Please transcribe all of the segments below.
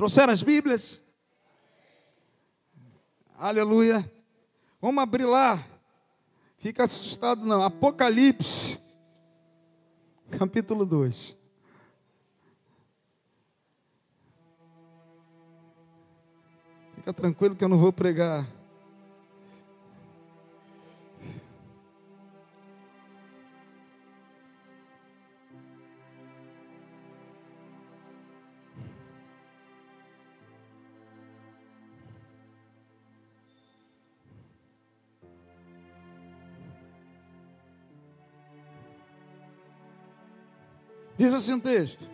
Trouxeram as Bíblias? Aleluia. Vamos abrir lá. Fica assustado não. Apocalipse. Capítulo 2. Fica tranquilo que eu não vou pregar. Diz assim um texto.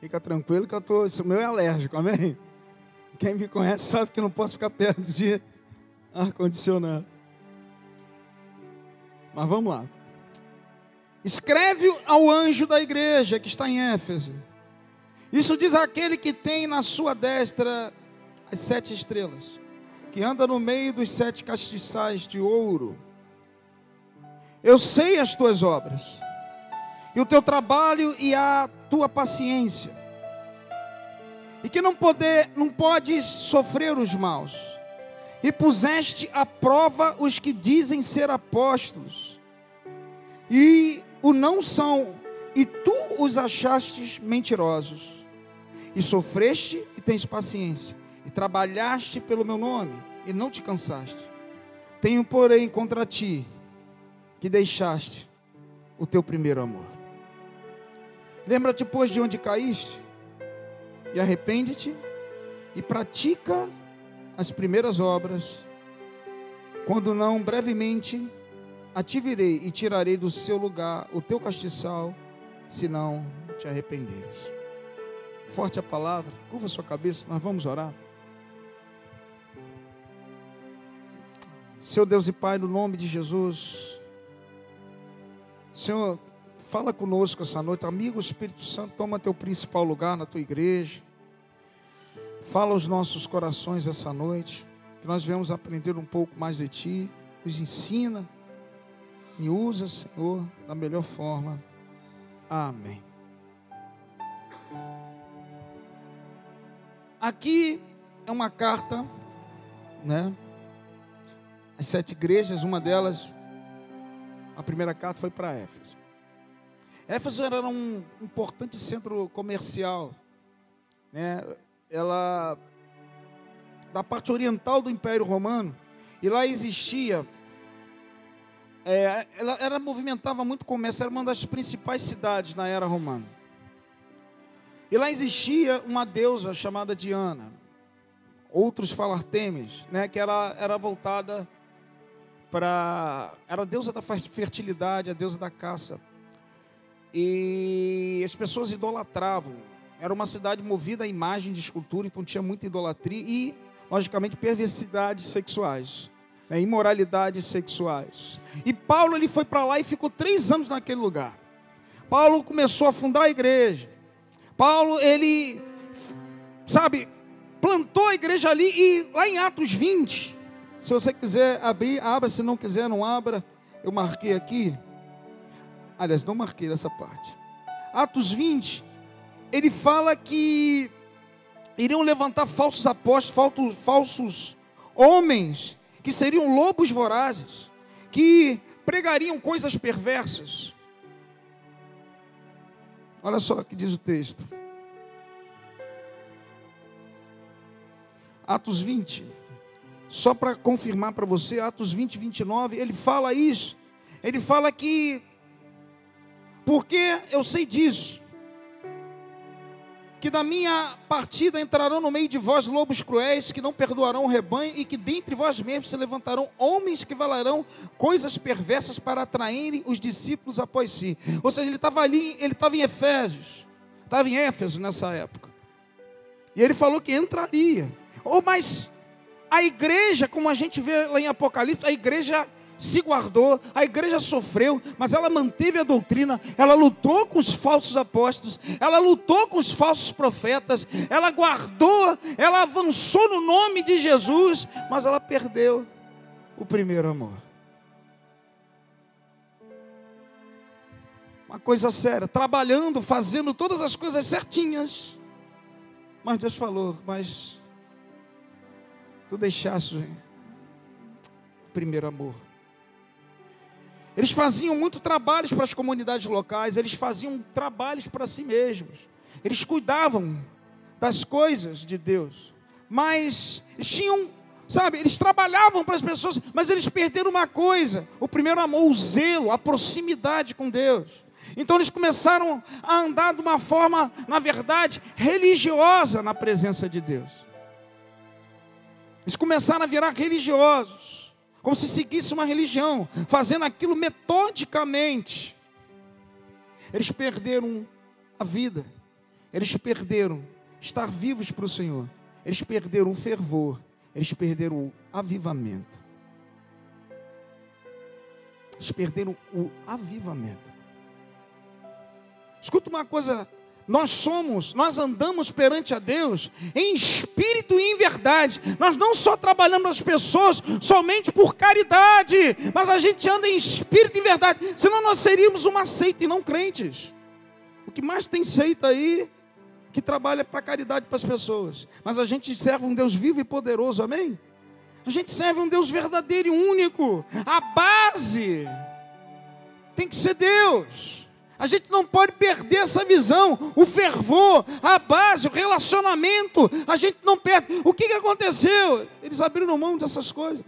Fica tranquilo que eu tô, esse meu é alérgico, amém? Quem me conhece sabe que não posso ficar perto de ar-condicionado. Mas vamos lá. Escreve ao anjo da igreja que está em Éfeso. Isso diz aquele que tem na sua destra as sete estrelas, que anda no meio dos sete castiçais de ouro. Eu sei as tuas obras, e o teu trabalho e a tua paciência, e que não, poder, não podes sofrer os maus, e puseste à prova os que dizem ser apóstolos, e o não são, e tu os achastes mentirosos, e sofreste e tens paciência, e trabalhaste pelo meu nome, e não te cansaste. Tenho, porém, contra ti que deixaste o teu primeiro amor. Lembra-te, pois, de onde caíste, e arrepende-te, e pratica as primeiras obras, quando não, brevemente, ativirei e tirarei do seu lugar o teu castiçal, se não te arrependeres. Forte a palavra, curva sua cabeça, nós vamos orar. Seu Deus e Pai, no nome de Jesus, Senhor, fala conosco essa noite. Amigo Espírito Santo, toma teu principal lugar na tua igreja. Fala aos nossos corações essa noite. Que nós venhamos aprender um pouco mais de Ti. Nos ensina. Me usa, Senhor, da melhor forma. Amém. Aqui é uma carta, né? As sete igrejas, uma delas a primeira carta foi para Éfeso. Éfeso era um importante centro comercial, né? Ela da parte oriental do Império Romano e lá existia, é, ela, ela movimentava muito comércio, era uma das principais cidades na era romana. E lá existia uma deusa chamada Diana, outros falam Artemis, né? Que era era voltada para. Era a deusa da fertilidade, a deusa da caça. E as pessoas idolatravam. Era uma cidade movida à imagem de escultura, então tinha muita idolatria e, logicamente, perversidades sexuais, né, imoralidades sexuais. E Paulo ele foi para lá e ficou três anos naquele lugar. Paulo começou a fundar a igreja. Paulo, ele, sabe, plantou a igreja ali e lá em Atos 20, se você quiser abrir, abra. Se não quiser, não abra. Eu marquei aqui. Aliás, não marquei essa parte. Atos 20, ele fala que iriam levantar falsos apóstolos, falsos, falsos homens, que seriam lobos vorazes, que pregariam coisas perversas. Olha só o que diz o texto. Atos 20 só para confirmar para você, Atos 20, 29, ele fala isso. Ele fala que, porque eu sei disso, que da minha partida entrarão no meio de vós lobos cruéis, que não perdoarão o rebanho, e que dentre vós mesmos se levantarão homens que valarão coisas perversas para atraírem os discípulos após si. Ou seja, ele estava ali, ele estava em Efésios, estava em Éfeso nessa época. E ele falou que entraria. Ou oh, mas a igreja, como a gente vê lá em Apocalipse, a igreja se guardou, a igreja sofreu, mas ela manteve a doutrina, ela lutou com os falsos apóstolos, ela lutou com os falsos profetas, ela guardou, ela avançou no nome de Jesus, mas ela perdeu o primeiro amor. uma coisa séria, trabalhando, fazendo todas as coisas certinhas. Mas Deus falou, mas tu deixaste o primeiro amor. Eles faziam muito trabalhos para as comunidades locais, eles faziam trabalhos para si mesmos. Eles cuidavam das coisas de Deus. Mas tinham, sabe, eles trabalhavam para as pessoas, mas eles perderam uma coisa: o primeiro amor, o zelo, a proximidade com Deus. Então eles começaram a andar de uma forma, na verdade, religiosa na presença de Deus. Eles começaram a virar religiosos, como se seguisse uma religião, fazendo aquilo metodicamente. Eles perderam a vida, eles perderam estar vivos para o Senhor, eles perderam o fervor, eles perderam o avivamento. Eles perderam o avivamento. Escuta uma coisa, nós somos, nós andamos perante a Deus em espírito e em verdade. Nós não só trabalhamos as pessoas somente por caridade, mas a gente anda em espírito e em verdade. Senão nós seríamos uma seita e não crentes. O que mais tem seita aí que trabalha para caridade para as pessoas. Mas a gente serve um Deus vivo e poderoso, amém? A gente serve um Deus verdadeiro e único. A base tem que ser Deus. A gente não pode perder essa visão, o fervor, a base, o relacionamento. A gente não perde. O que, que aconteceu? Eles abriram mão dessas coisas.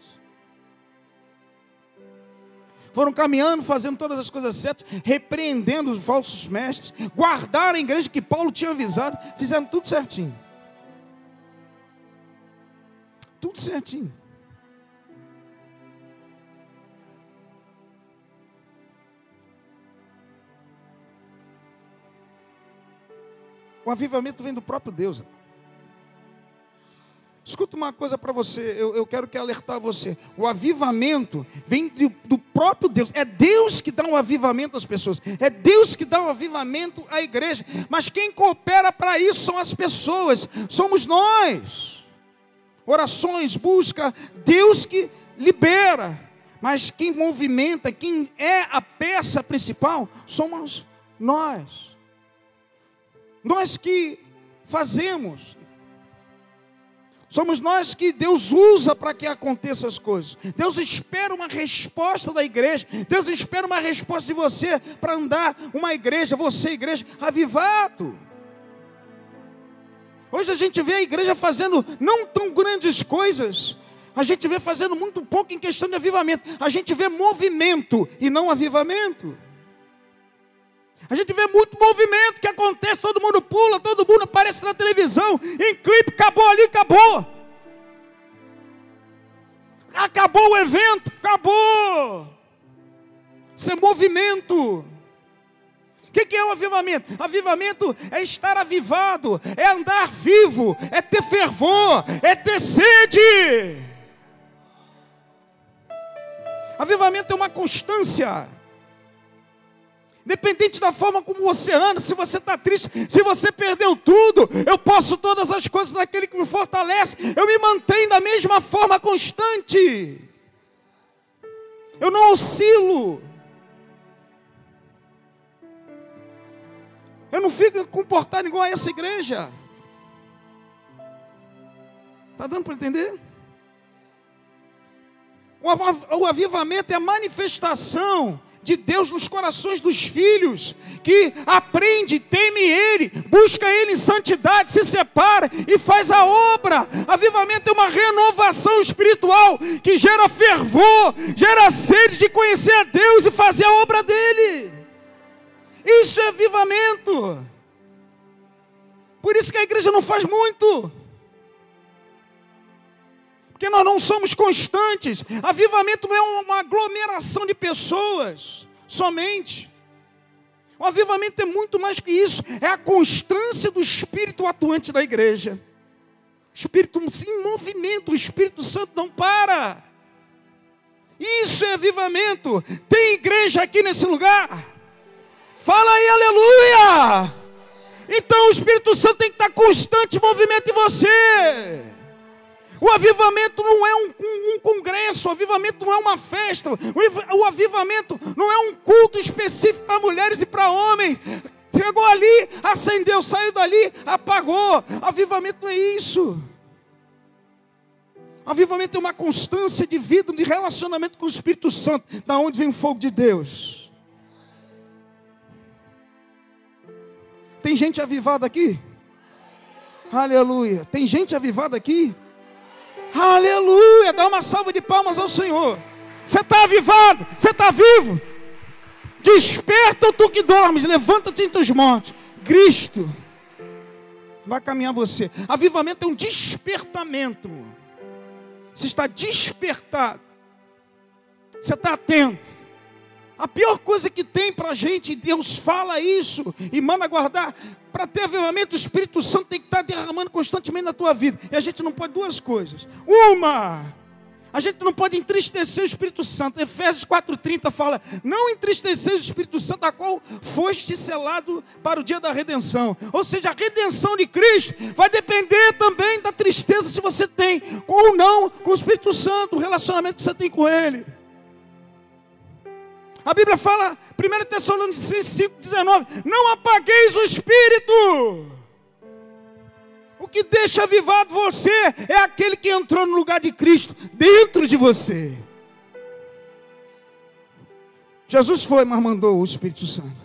Foram caminhando, fazendo todas as coisas certas, repreendendo os falsos mestres, guardaram a igreja que Paulo tinha avisado, fizeram tudo certinho. Tudo certinho. O avivamento vem do próprio Deus. Escuta uma coisa para você, eu, eu, quero que alertar você. O avivamento vem do, do, próprio Deus. É Deus que dá um avivamento às pessoas. É Deus que dá um avivamento à igreja. Mas quem coopera para isso são as pessoas. Somos nós. Orações, busca, Deus que libera. Mas quem movimenta, quem é a peça principal, somos nós. Nós que fazemos. Somos nós que Deus usa para que aconteçam as coisas. Deus espera uma resposta da igreja. Deus espera uma resposta de você para andar uma igreja, você igreja, avivado. Hoje a gente vê a igreja fazendo não tão grandes coisas. A gente vê fazendo muito pouco em questão de avivamento. A gente vê movimento e não avivamento. A gente vê muito movimento que acontece, todo mundo pula, todo mundo aparece na televisão, em clipe, acabou ali, acabou. Acabou o evento, acabou. Isso é movimento. O que, que é o avivamento? Avivamento é estar avivado, é andar vivo, é ter fervor, é ter sede. Avivamento é uma constância. Independente da forma como você anda, se você está triste, se você perdeu tudo, eu posso todas as coisas naquele que me fortalece. Eu me mantenho da mesma forma constante. Eu não oscilo. Eu não fico comportado igual a essa igreja. Está dando para entender? O avivamento é a manifestação de Deus nos corações dos filhos, que aprende, teme Ele, busca Ele em santidade, se separa e faz a obra. Avivamento é uma renovação espiritual que gera fervor, gera sede de conhecer a Deus e fazer a obra dele. Isso é avivamento. Por isso que a igreja não faz muito. Porque nós não somos constantes. Avivamento não é uma aglomeração de pessoas somente. O avivamento é muito mais que isso, é a constância do Espírito atuante da igreja. Espírito em movimento, o Espírito Santo não para. Isso é avivamento. Tem igreja aqui nesse lugar? Fala aí, aleluia! Então o Espírito Santo tem que estar constante movimento em você. O avivamento não é um, um, um, congresso, o avivamento não é uma festa, o, o avivamento não é um culto específico para mulheres e para homens. Chegou ali, acendeu, saiu dali, apagou. Avivamento não é isso. Avivamento é uma constância de vida, de relacionamento com o Espírito Santo, da onde vem o fogo de Deus. Tem gente avivada aqui? Aleluia. Tem gente avivada aqui? Aleluia. Dá uma salva de palmas ao Senhor. Você está avivado, você está vivo. Desperta tu que dormes, levanta-te entre os mortos. Cristo vai caminhar você. Avivamento é um despertamento. Você está despertado. Você está atento. A pior coisa que tem para a gente, Deus fala isso e manda guardar. Para ter avivamento, o Espírito Santo tem que estar derramando constantemente na tua vida. E a gente não pode duas coisas. Uma, a gente não pode entristecer o Espírito Santo. Efésios 4,30 fala: Não entristecer o Espírito Santo, a qual foste selado para o dia da redenção. Ou seja, a redenção de Cristo vai depender também da tristeza se você tem ou não com o Espírito Santo, o relacionamento que você tem com Ele. A Bíblia fala, 1 Tessalonicenses 5,19: Não apagueis o Espírito. O que deixa avivado você é aquele que entrou no lugar de Cristo dentro de você. Jesus foi, mas mandou o Espírito Santo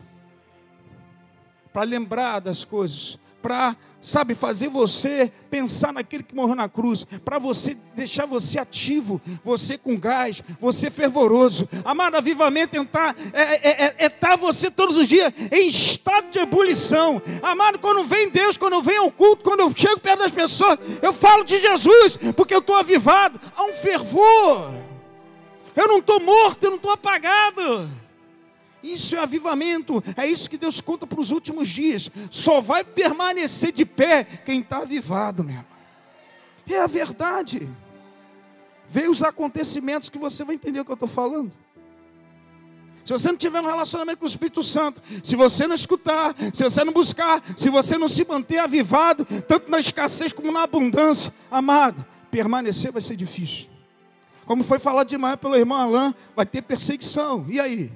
para lembrar das coisas, para, sabe, fazer você pensar naquele que morreu na cruz, para você deixar você ativo, você com gás, você fervoroso. Amado, avivamento é estar é, é, é, é tá você todos os dias em estado de ebulição. Amado, quando vem Deus, quando vem ao culto, quando eu chego perto das pessoas, eu falo de Jesus, porque eu estou avivado. Há um fervor. Eu não estou morto, eu não estou apagado. Isso é avivamento, é isso que Deus conta para os últimos dias. Só vai permanecer de pé quem está avivado, meu irmão. É a verdade. Vê os acontecimentos que você vai entender o que eu estou falando. Se você não tiver um relacionamento com o Espírito Santo, se você não escutar, se você não buscar, se você não se manter avivado, tanto na escassez como na abundância, amado, permanecer vai ser difícil. Como foi falado demais pelo irmão Alain, vai ter perseguição. E aí?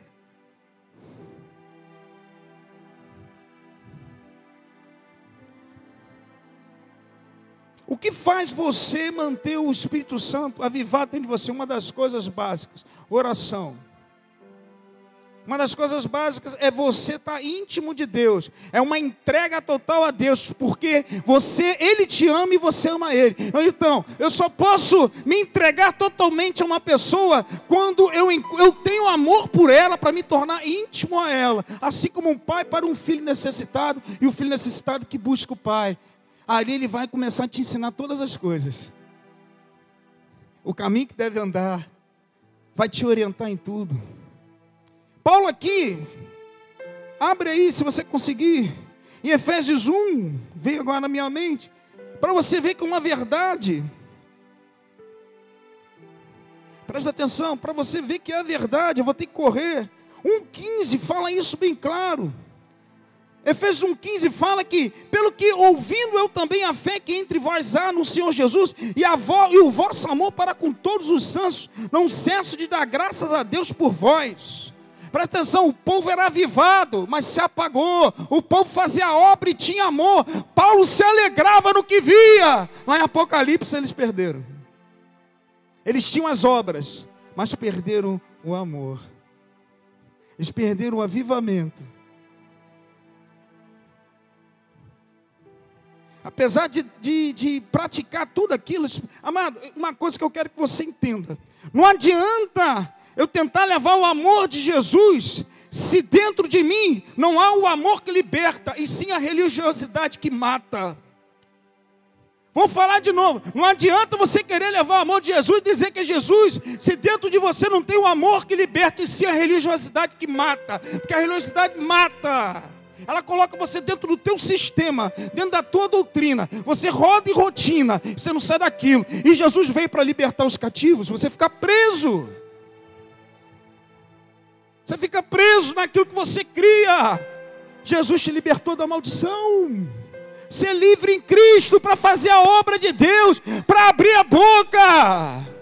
O que faz você manter o Espírito Santo avivado dentro de você? Uma das coisas básicas, oração. Uma das coisas básicas é você estar tá íntimo de Deus. É uma entrega total a Deus, porque você, Ele te ama e você ama Ele. Então, eu só posso me entregar totalmente a uma pessoa quando eu, eu tenho amor por ela para me tornar íntimo a ela. Assim como um pai para um filho necessitado e o filho necessitado que busca o pai ali ele vai começar a te ensinar todas as coisas. O caminho que deve andar, vai te orientar em tudo. Paulo aqui, abre aí se você conseguir, em Efésios 1, veio agora na minha mente, para você ver que uma verdade, presta atenção, para você ver que é a verdade, eu vou ter que correr. 1,15 fala isso bem claro. Efésios 1,15 fala que, pelo que ouvindo eu também a fé que entre vós há no Senhor Jesus, e, a vo, e o vosso amor para com todos os santos, não cesso de dar graças a Deus por vós. Presta atenção, o povo era avivado, mas se apagou. O povo fazia obra e tinha amor. Paulo se alegrava no que via. Lá em Apocalipse eles perderam. Eles tinham as obras, mas perderam o amor. Eles perderam o avivamento apesar de, de, de, praticar tudo aquilo, amado, uma coisa que eu quero que você entenda: não adianta eu tentar levar o amor de Jesus, se dentro de mim não há o amor que liberta, e sim a religiosidade que mata. Vou falar de novo. Não adianta você querer levar o amor de Jesus e dizer que é Jesus, se dentro de você não tem o amor que liberta, e sim a religiosidade que mata, porque a religiosidade mata. Ela coloca você dentro do teu sistema, dentro da tua doutrina. Você roda em rotina, você não sai daquilo. E Jesus veio para libertar os cativos, você fica preso. Você fica preso naquilo que você cria. Jesus te libertou da maldição. ser livre em Cristo para fazer a obra de Deus, para abrir a boca.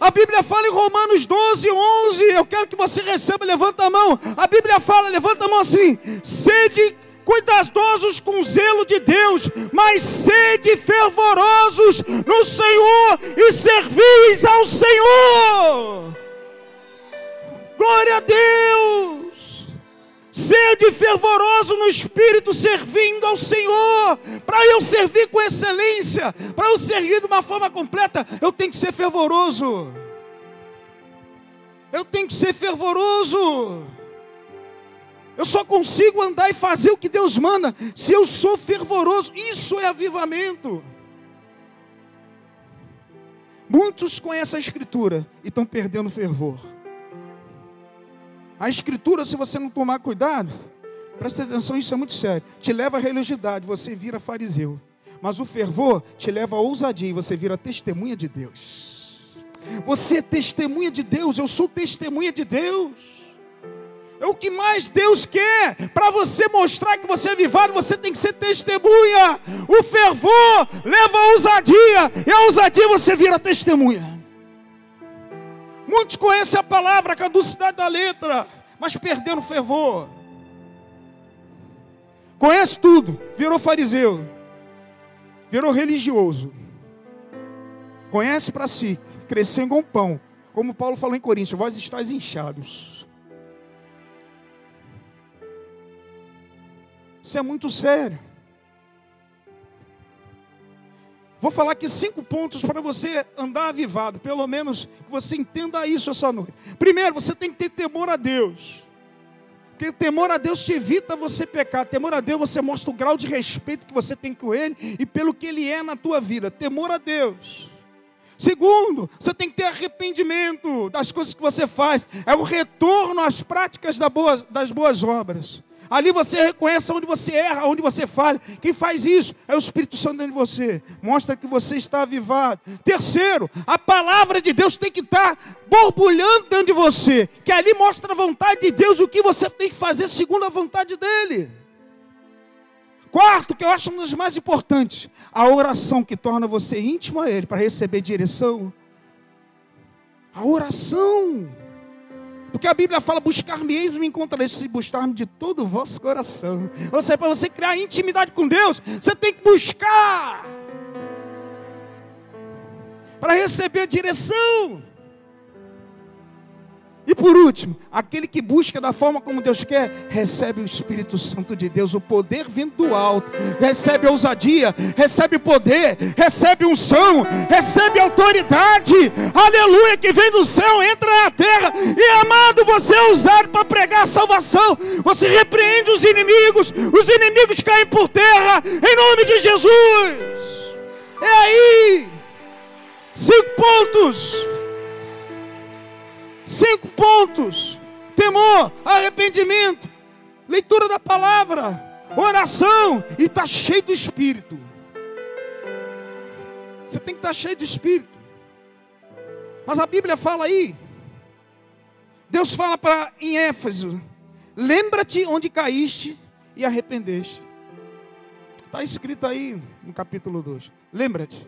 A Bíblia fala em Romanos 12, 11. Eu quero que você receba, levanta a mão. A Bíblia fala, levanta a mão assim: sede cuidadosos com o zelo de Deus, mas sede fervorosos no Senhor e servis ao Senhor. Glória a Deus! Sede fervoroso no espírito, servindo ao Senhor. Para eu servir com excelência, para eu servir de uma forma completa, eu tenho que ser fervoroso. Eu tenho que ser fervoroso. Eu só consigo andar e fazer o que Deus manda se eu sou fervoroso. Isso é avivamento. Muitos conhecem a Escritura e estão perdendo fervor. A Escritura, se você não tomar cuidado, presta atenção, isso é muito sério. Te leva à religiosidade, você vira fariseu. Mas o fervor te leva à ousadia e você vira testemunha de Deus. Você é testemunha de Deus, eu sou testemunha de Deus. É o que mais Deus quer. Para você mostrar que você é vivado, você tem que ser testemunha. O fervor leva a ousadia. E a ousadia você vira testemunha. Muitos conhecem a palavra, a caducidade da letra, mas perderam o fervor. Conhece tudo, virou fariseu, virou religioso. Conhece para si, cresceu um pão. Como Paulo falou em Coríntios, vós estáis inchados. Isso é muito sério. Vou falar aqui cinco pontos para você andar avivado, pelo menos que você entenda isso essa noite. Primeiro, você tem que ter temor a Deus. Porque temor a Deus te evita você pecar. Temor a Deus você mostra o grau de respeito que você tem com Ele e pelo que Ele é na tua vida. Temor a Deus. Segundo, você tem que ter arrependimento das coisas que você faz. É o retorno às práticas das boas obras. Ali você reconhece onde você erra, onde você falha. Quem faz isso é o Espírito Santo dentro de você. Mostra que você está avivado. Terceiro, a palavra de Deus tem que estar borbulhando dentro de você. Que ali mostra a vontade de Deus, o que você tem que fazer segundo a vontade dEle. Quarto, que eu acho um dos mais importantes, a oração que torna você íntimo a Ele para receber direção. A oração. Porque a Bíblia fala: buscar-me-eis me encontrareis, se buscar-me de todo o vosso coração. Ou seja, para você criar intimidade com Deus, você tem que buscar. Para receber direção. E por último, aquele que busca da forma como Deus quer, recebe o Espírito Santo de Deus, o poder vindo do alto, recebe ousadia, recebe poder, recebe unção, recebe autoridade, aleluia, que vem do céu, entra na terra, e amado, você é usado para pregar a salvação, você repreende os inimigos, os inimigos caem por terra, em nome de Jesus. É aí, cinco pontos. Cinco pontos: temor, arrependimento, leitura da palavra, oração e está cheio do Espírito. Você tem que estar tá cheio do Espírito. Mas a Bíblia fala aí, Deus fala para em Éfeso: lembra-te onde caíste e arrependeste. Está escrito aí no capítulo 2. Lembra-te.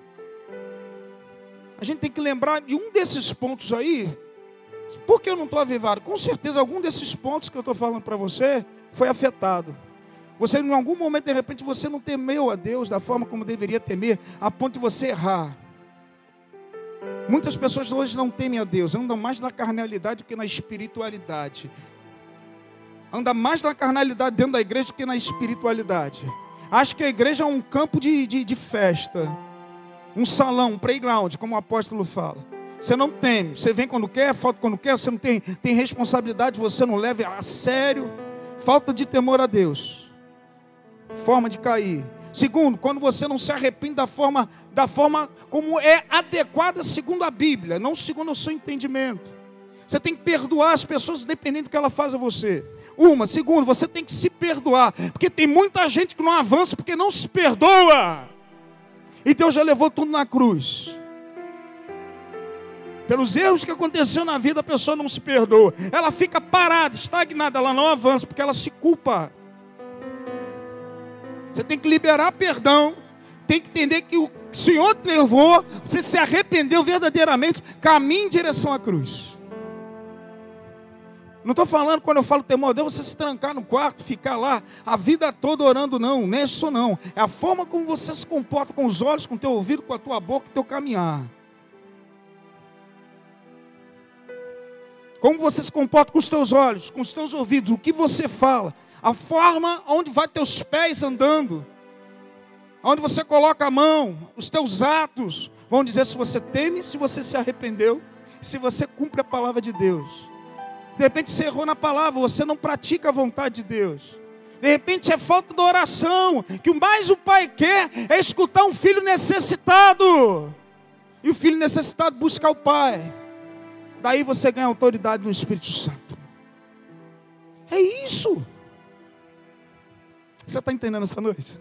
A gente tem que lembrar de um desses pontos aí por que eu não estou avivado? Com certeza, algum desses pontos que eu estou falando para você foi afetado. Você, em algum momento, de repente, você não temeu a Deus da forma como deveria temer, a ponto de você errar. Muitas pessoas hoje não temem a Deus, andam mais na carnalidade do que na espiritualidade. Anda mais na carnalidade dentro da igreja do que na espiritualidade. Acho que a igreja é um campo de, de, de festa, um salão, um playground, como o apóstolo fala. Você não teme, você vem quando quer, falta quando quer, você não tem, tem responsabilidade, você não leva a sério. Falta de temor a Deus. Forma de cair. Segundo, quando você não se arrepende da forma, da forma como é adequada segundo a Bíblia, não segundo o seu entendimento. Você tem que perdoar as pessoas independente do que ela faz a você. Uma, segundo, você tem que se perdoar, porque tem muita gente que não avança porque não se perdoa. E Deus já levou tudo na cruz. Pelos erros que aconteceu na vida, a pessoa não se perdoa. Ela fica parada, estagnada, ela não avança, porque ela se culpa. Você tem que liberar perdão. Tem que entender que o Senhor te levou, você se arrependeu verdadeiramente, caminhe em direção à cruz. Não estou falando quando eu falo temor Deus, você se trancar no quarto, ficar lá a vida toda orando, não. Não é isso não. É a forma como você se comporta com os olhos, com o teu ouvido, com a tua boca, com o teu caminhar. Como você se comporta com os teus olhos, com os teus ouvidos, o que você fala, a forma onde vai teus pés andando, onde você coloca a mão, os teus atos vão dizer se você teme, se você se arrependeu, se você cumpre a palavra de Deus. De repente você errou na palavra, você não pratica a vontade de Deus. De repente é falta de oração, que o mais o pai quer é escutar um filho necessitado. E o filho necessitado busca o pai. Daí você ganha autoridade no Espírito Santo. É isso. Você está entendendo essa noite?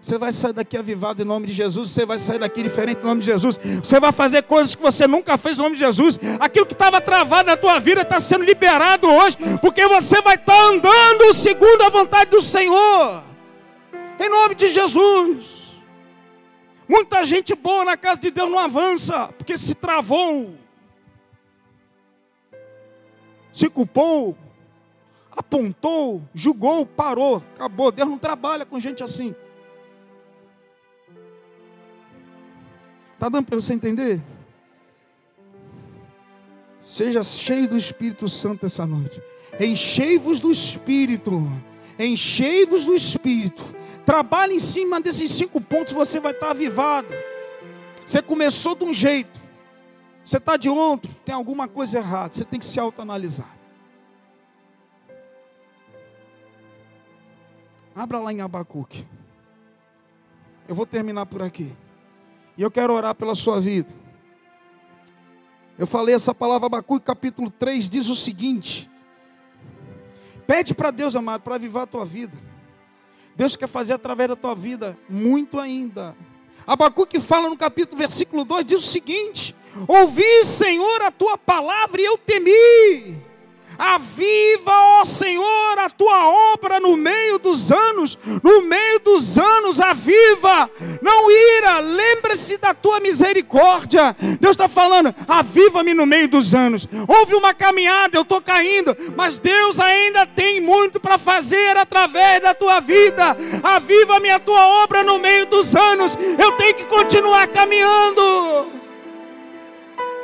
Você vai sair daqui avivado em nome de Jesus. Você vai sair daqui diferente em nome de Jesus. Você vai fazer coisas que você nunca fez em nome de Jesus. Aquilo que estava travado na tua vida está sendo liberado hoje, porque você vai estar tá andando segundo a vontade do Senhor. Em nome de Jesus. Muita gente boa na casa de Deus não avança, porque se travou, se culpou, apontou, julgou, parou, acabou. Deus não trabalha com gente assim. Está dando para você entender? Seja cheio do Espírito Santo essa noite. Enchei-vos do Espírito. Enchei-vos do Espírito. Trabalhe em cima desses cinco pontos, você vai estar avivado. Você começou de um jeito, você está de outro, tem alguma coisa errada. Você tem que se autoanalisar. Abra lá em Abacuque. Eu vou terminar por aqui. E eu quero orar pela sua vida. Eu falei essa palavra, Abacuque capítulo 3 diz o seguinte: Pede para Deus, amado, para avivar a tua vida. Deus quer fazer através da tua vida muito ainda. Abacuque fala no capítulo, versículo 2, diz o seguinte: Ouvi, Senhor, a tua palavra e eu temi. Aviva, ó Senhor, a tua obra no meio dos anos, no meio dos anos, aviva, não ira, lembre-se da tua misericórdia. Deus está falando, aviva-me no meio dos anos. Houve uma caminhada, eu estou caindo, mas Deus ainda tem muito para fazer através da tua vida. Aviva-me a tua obra no meio dos anos, eu tenho que continuar caminhando.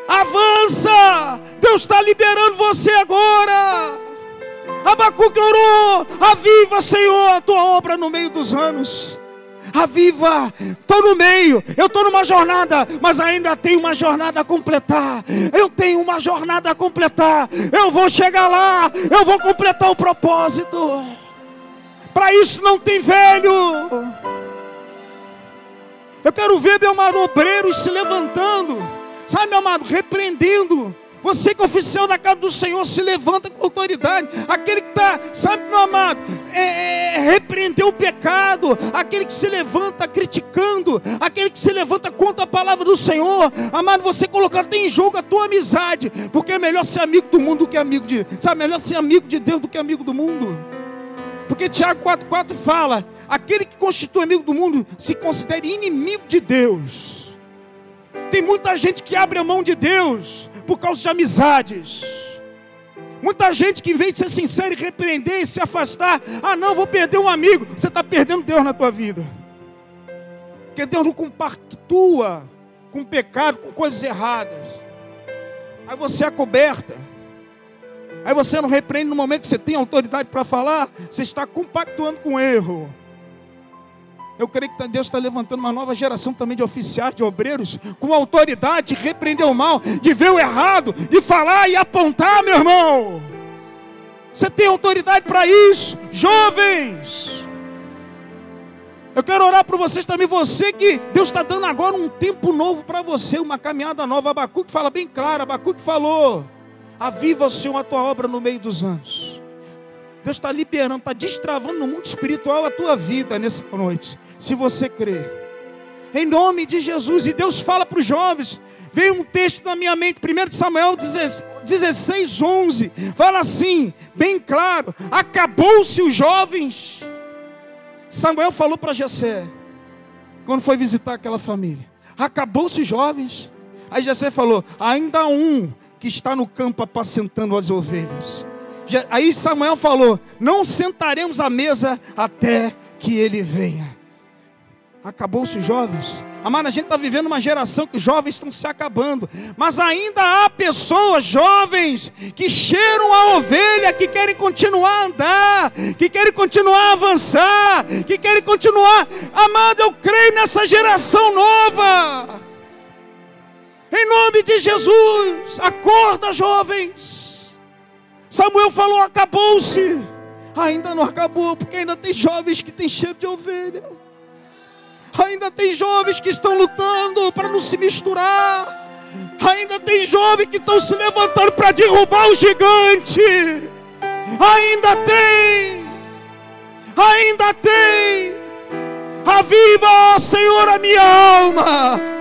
Avança! Deus está liberando você agora. Abacuque orou: Aviva, Senhor, a tua obra no meio dos anos. Aviva, estou no meio, eu estou numa jornada, mas ainda tenho uma jornada a completar. Eu tenho uma jornada a completar. Eu vou chegar lá, eu vou completar o propósito. Para isso não tem velho. Eu quero ver meu manobreiro se levantando Sabe, meu amado, repreendendo. Você que é oficial da casa do Senhor se levanta com autoridade. Aquele que está, sabe, meu amado, é, é, repreender o pecado. Aquele que se levanta criticando. Aquele que se levanta contra a palavra do Senhor. Amado, você colocar em jogo a tua amizade. Porque é melhor ser amigo do mundo do que amigo de. Sabe, melhor ser amigo de Deus do que amigo do mundo. Porque Tiago 4,4 fala: aquele que constitui amigo do mundo se considere inimigo de Deus. Tem muita gente que abre a mão de Deus por causa de amizades. Muita gente que, em vez de ser sincero e repreender e se afastar, ah, não, vou perder um amigo. Você está perdendo Deus na tua vida. Porque Deus não compactua com pecado, com coisas erradas. Aí você é coberta. Aí você não repreende no momento que você tem autoridade para falar, você está compactuando com erro. Eu creio que Deus está levantando uma nova geração também de oficiais, de obreiros, com autoridade de repreender o mal, de ver o errado, de falar e apontar, meu irmão. Você tem autoridade para isso, jovens. Eu quero orar por vocês também, você que Deus está dando agora um tempo novo para você, uma caminhada nova. Abacuque fala bem claro, Abacuque falou: aviva o Senhor a tua obra no meio dos anos. Deus está liberando, está destravando no mundo espiritual a tua vida nessa noite, se você crer. Em nome de Jesus, e Deus fala para os jovens, veio um texto na minha mente, 1 Samuel 16, 11, fala assim, bem claro: acabou-se os jovens. Samuel falou para Jessé, quando foi visitar aquela família: Acabou-se jovens. Aí Jessé falou: Ainda um que está no campo apacentando as ovelhas. Aí Samuel falou: Não sentaremos à mesa até que ele venha. Acabou-se os jovens. Amado, a gente está vivendo uma geração que os jovens estão se acabando. Mas ainda há pessoas jovens que cheiram a ovelha, que querem continuar a andar, que querem continuar a avançar, que querem continuar. Amado, eu creio nessa geração nova. Em nome de Jesus, acorda, jovens. Samuel falou: acabou-se. Ainda não acabou, porque ainda tem jovens que têm cheiro de ovelha. Ainda tem jovens que estão lutando para não se misturar. Ainda tem jovens que estão se levantando para derrubar o gigante. Ainda tem. Ainda tem. Aviva, ó Senhor, a minha alma.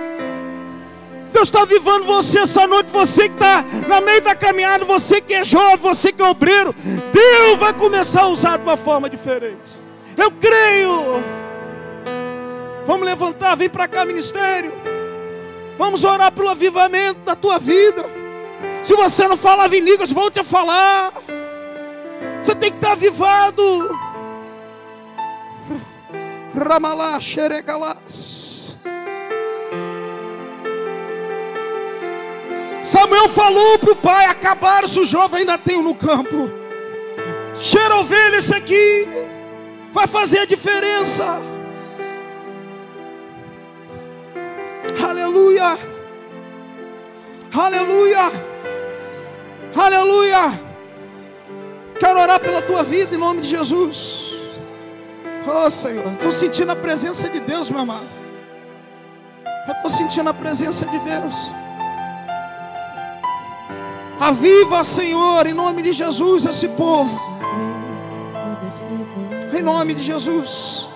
Deus está avivando você essa noite, você que está na meio da caminhada, você que é jovem, você que é obreiro. Deus vai começar a usar de uma forma diferente. Eu creio. Vamos levantar, vem para cá, ministério. Vamos orar pelo avivamento da tua vida. Se você não falava em línguas, volte a falar. Você tem que estar avivado. Ramalá, xeregalás. Samuel falou para o pai: acabaram-se os jovens, ainda tenho no campo. Cheira ovelha esse aqui, vai fazer a diferença. Aleluia. Aleluia. Aleluia. Quero orar pela tua vida em nome de Jesus. Oh Senhor, estou sentindo a presença de Deus, meu amado. Eu estou sentindo a presença de Deus. Aviva, Senhor, em nome de Jesus, esse povo. Em nome de Jesus.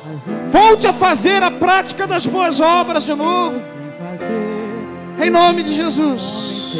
Volte a fazer a prática das boas obras de novo. Em nome de Jesus.